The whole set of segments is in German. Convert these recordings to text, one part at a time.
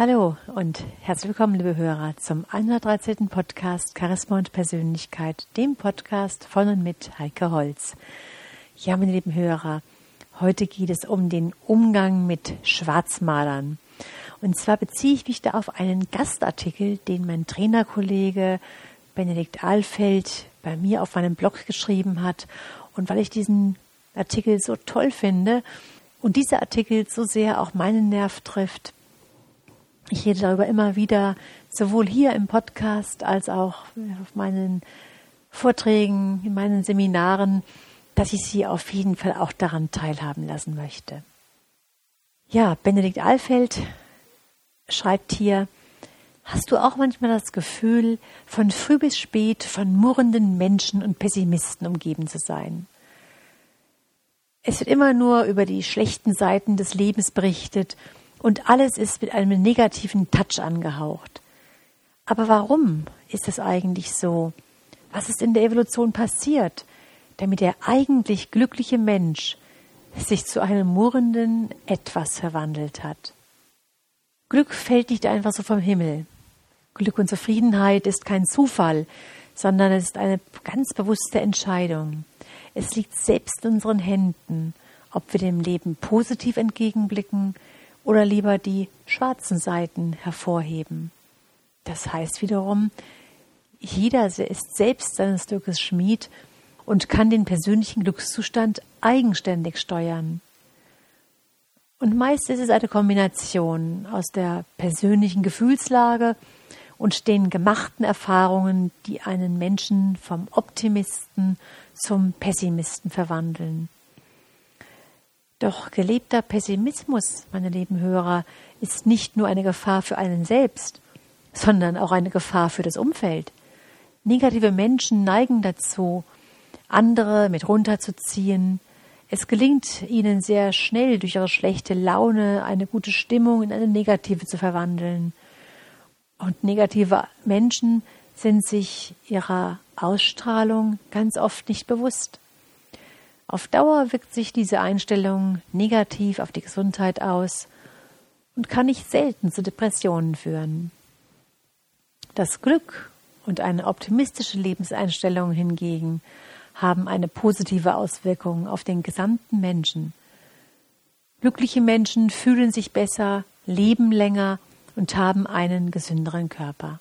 Hallo und herzlich willkommen, liebe Hörer, zum 113. Podcast Charisma und Persönlichkeit, dem Podcast von und mit Heike Holz. Ja, meine lieben Hörer, heute geht es um den Umgang mit Schwarzmalern. Und zwar beziehe ich mich da auf einen Gastartikel, den mein Trainerkollege Benedikt Ahlfeld bei mir auf meinem Blog geschrieben hat. Und weil ich diesen Artikel so toll finde und dieser Artikel so sehr auch meinen Nerv trifft, ich rede darüber immer wieder, sowohl hier im Podcast als auch auf meinen Vorträgen, in meinen Seminaren, dass ich Sie auf jeden Fall auch daran teilhaben lassen möchte. Ja, Benedikt Alfeld schreibt hier, Hast du auch manchmal das Gefühl, von früh bis spät von murrenden Menschen und Pessimisten umgeben zu sein? Es wird immer nur über die schlechten Seiten des Lebens berichtet und alles ist mit einem negativen Touch angehaucht. Aber warum ist es eigentlich so? Was ist in der Evolution passiert, damit der eigentlich glückliche Mensch sich zu einem murrenden Etwas verwandelt hat? Glück fällt nicht einfach so vom Himmel. Glück und Zufriedenheit ist kein Zufall, sondern es ist eine ganz bewusste Entscheidung. Es liegt selbst in unseren Händen, ob wir dem Leben positiv entgegenblicken oder lieber die schwarzen Seiten hervorheben. Das heißt wiederum, jeder ist selbst seines Glückes Schmied und kann den persönlichen Glückszustand eigenständig steuern. Und meist ist es eine Kombination aus der persönlichen Gefühlslage und den gemachten Erfahrungen, die einen Menschen vom Optimisten zum Pessimisten verwandeln. Doch gelebter Pessimismus, meine lieben Hörer, ist nicht nur eine Gefahr für einen selbst, sondern auch eine Gefahr für das Umfeld. Negative Menschen neigen dazu, andere mit runterzuziehen. Es gelingt ihnen sehr schnell durch ihre schlechte Laune eine gute Stimmung in eine negative zu verwandeln. Und negative Menschen sind sich ihrer Ausstrahlung ganz oft nicht bewusst. Auf Dauer wirkt sich diese Einstellung negativ auf die Gesundheit aus und kann nicht selten zu Depressionen führen. Das Glück und eine optimistische Lebenseinstellung hingegen haben eine positive Auswirkung auf den gesamten Menschen. Glückliche Menschen fühlen sich besser, leben länger und haben einen gesünderen Körper.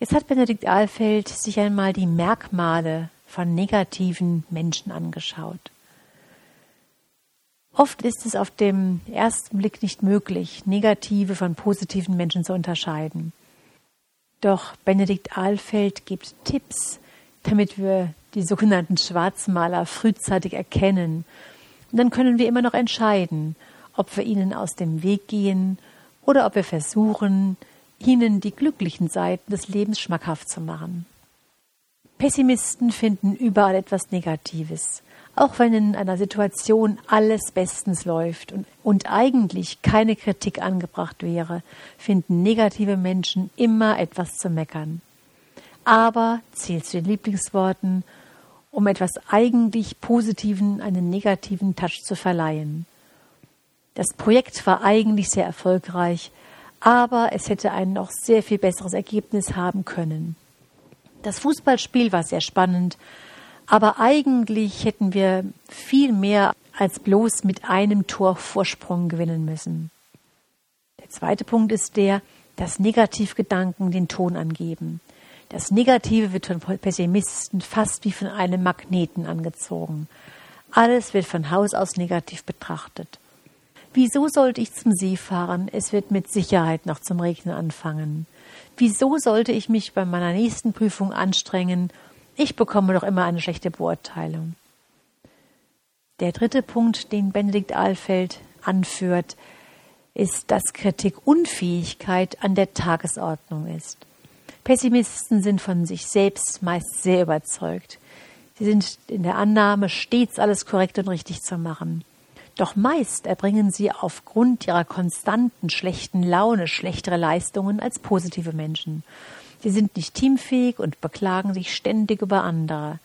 Jetzt hat Benedikt Ahlfeld sich einmal die Merkmale von negativen Menschen angeschaut. Oft ist es auf dem ersten Blick nicht möglich, negative von positiven Menschen zu unterscheiden. Doch Benedikt Ahlfeld gibt Tipps, damit wir die sogenannten Schwarzmaler frühzeitig erkennen. Und dann können wir immer noch entscheiden, ob wir ihnen aus dem Weg gehen oder ob wir versuchen, ihnen die glücklichen Seiten des Lebens schmackhaft zu machen. Pessimisten finden überall etwas Negatives. Auch wenn in einer Situation alles bestens läuft und, und, eigentlich keine Kritik angebracht wäre, finden negative Menschen immer etwas zu meckern. Aber zählt zu den Lieblingsworten, um etwas eigentlich Positiven einen negativen Touch zu verleihen. Das Projekt war eigentlich sehr erfolgreich, aber es hätte ein noch sehr viel besseres Ergebnis haben können. Das Fußballspiel war sehr spannend, aber eigentlich hätten wir viel mehr als bloß mit einem Tor Vorsprung gewinnen müssen. Der zweite Punkt ist der, dass Negativgedanken den Ton angeben. Das Negative wird von Pessimisten fast wie von einem Magneten angezogen. Alles wird von Haus aus negativ betrachtet. Wieso sollte ich zum See fahren? Es wird mit Sicherheit noch zum Regnen anfangen. Wieso sollte ich mich bei meiner nächsten Prüfung anstrengen? Ich bekomme doch immer eine schlechte Beurteilung. Der dritte Punkt, den Benedikt Ahlfeld anführt, ist, dass Kritikunfähigkeit an der Tagesordnung ist. Pessimisten sind von sich selbst meist sehr überzeugt. Sie sind in der Annahme, stets alles korrekt und richtig zu machen. Doch meist erbringen sie aufgrund ihrer konstanten schlechten Laune schlechtere Leistungen als positive Menschen. Sie sind nicht teamfähig und beklagen sich ständig über andere.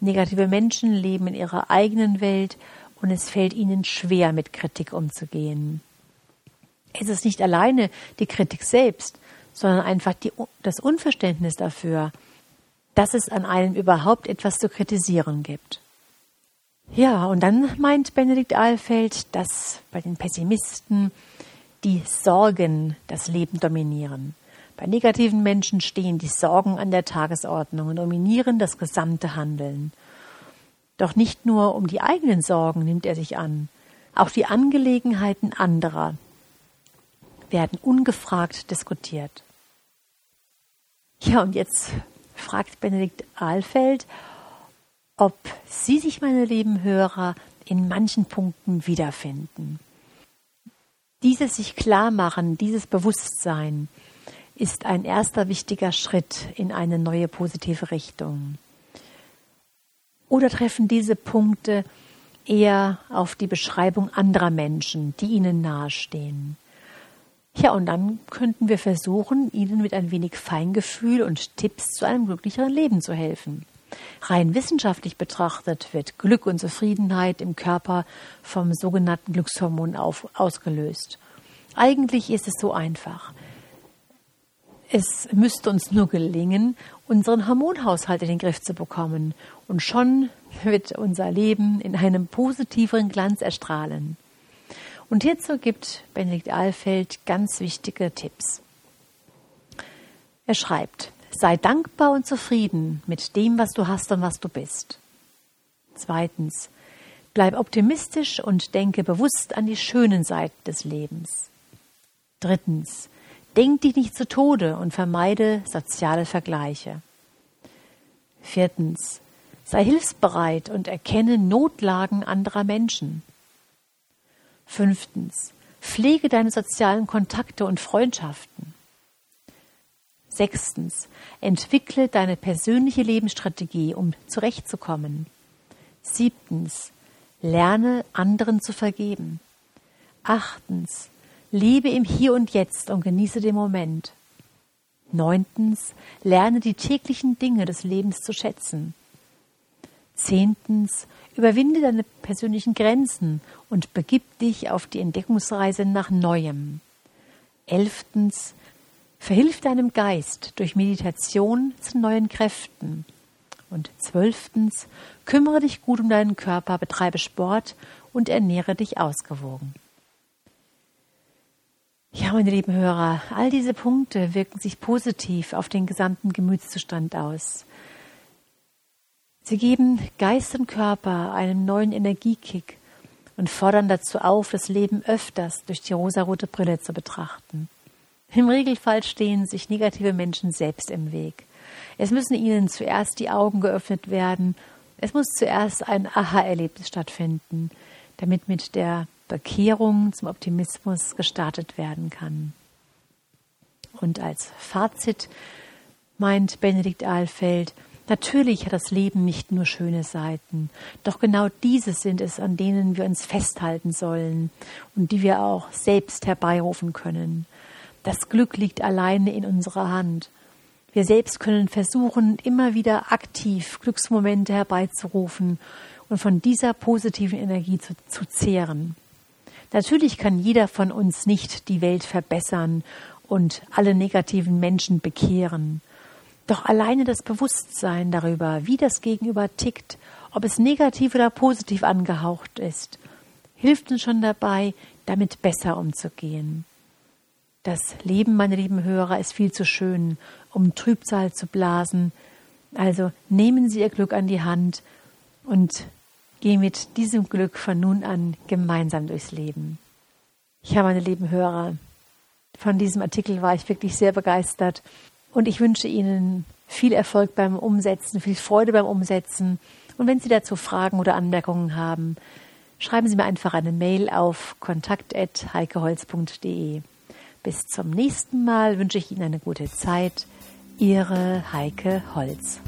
Negative Menschen leben in ihrer eigenen Welt und es fällt ihnen schwer, mit Kritik umzugehen. Es ist nicht alleine die Kritik selbst, sondern einfach die, das Unverständnis dafür, dass es an einem überhaupt etwas zu kritisieren gibt. Ja, und dann meint Benedikt Ahlfeld, dass bei den Pessimisten die Sorgen das Leben dominieren. Bei negativen Menschen stehen die Sorgen an der Tagesordnung und dominieren das gesamte Handeln. Doch nicht nur um die eigenen Sorgen nimmt er sich an, auch die Angelegenheiten anderer werden ungefragt diskutiert. Ja, und jetzt fragt Benedikt Ahlfeld, ob Sie sich, meine lieben Hörer, in manchen Punkten wiederfinden. Dieses sich klar machen, dieses Bewusstsein ist ein erster wichtiger Schritt in eine neue positive Richtung. Oder treffen diese Punkte eher auf die Beschreibung anderer Menschen, die ihnen nahestehen? Ja, und dann könnten wir versuchen, ihnen mit ein wenig Feingefühl und Tipps zu einem glücklicheren Leben zu helfen. Rein wissenschaftlich betrachtet wird Glück und Zufriedenheit im Körper vom sogenannten Glückshormon auf, ausgelöst. Eigentlich ist es so einfach. Es müsste uns nur gelingen, unseren Hormonhaushalt in den Griff zu bekommen. Und schon wird unser Leben in einem positiveren Glanz erstrahlen. Und hierzu gibt Benedikt Ahlfeld ganz wichtige Tipps. Er schreibt, sei dankbar und zufrieden mit dem, was du hast und was du bist. Zweitens, bleib optimistisch und denke bewusst an die schönen Seiten des Lebens. Drittens, denk dich nicht zu Tode und vermeide soziale Vergleiche. Viertens, sei hilfsbereit und erkenne Notlagen anderer Menschen. Fünftens. Pflege deine sozialen Kontakte und Freundschaften. Sechstens. Entwickle deine persönliche Lebensstrategie, um zurechtzukommen. Siebtens. Lerne anderen zu vergeben. Achtens. Lebe im Hier und Jetzt und genieße den Moment. Neuntens. Lerne die täglichen Dinge des Lebens zu schätzen. Zehntens. Überwinde deine persönlichen Grenzen und begib dich auf die Entdeckungsreise nach Neuem. Elftens, verhilf deinem Geist durch Meditation zu neuen Kräften. Und zwölftens, kümmere dich gut um deinen Körper, betreibe Sport und ernähre dich ausgewogen. Ja, meine lieben Hörer, all diese Punkte wirken sich positiv auf den gesamten Gemütszustand aus. Sie geben Geist und Körper einen neuen Energiekick und fordern dazu auf, das Leben öfters durch die rosarote Brille zu betrachten. Im Regelfall stehen sich negative Menschen selbst im Weg. Es müssen ihnen zuerst die Augen geöffnet werden. Es muss zuerst ein Aha-Erlebnis stattfinden, damit mit der Bekehrung zum Optimismus gestartet werden kann. Und als Fazit meint Benedikt Ahlfeld, Natürlich hat das Leben nicht nur schöne Seiten, doch genau diese sind es, an denen wir uns festhalten sollen und die wir auch selbst herbeirufen können. Das Glück liegt alleine in unserer Hand. Wir selbst können versuchen, immer wieder aktiv Glücksmomente herbeizurufen und von dieser positiven Energie zu, zu zehren. Natürlich kann jeder von uns nicht die Welt verbessern und alle negativen Menschen bekehren. Doch alleine das Bewusstsein darüber, wie das Gegenüber tickt, ob es negativ oder positiv angehaucht ist, hilft uns schon dabei, damit besser umzugehen. Das Leben, meine lieben Hörer, ist viel zu schön, um Trübsal zu blasen. Also nehmen Sie Ihr Glück an die Hand und gehen mit diesem Glück von nun an gemeinsam durchs Leben. Ja, meine lieben Hörer, von diesem Artikel war ich wirklich sehr begeistert und ich wünsche Ihnen viel Erfolg beim Umsetzen, viel Freude beim Umsetzen. Und wenn Sie dazu Fragen oder Anmerkungen haben, schreiben Sie mir einfach eine Mail auf kontakt.heikeholz.de. Bis zum nächsten Mal wünsche ich Ihnen eine gute Zeit. Ihre Heike Holz.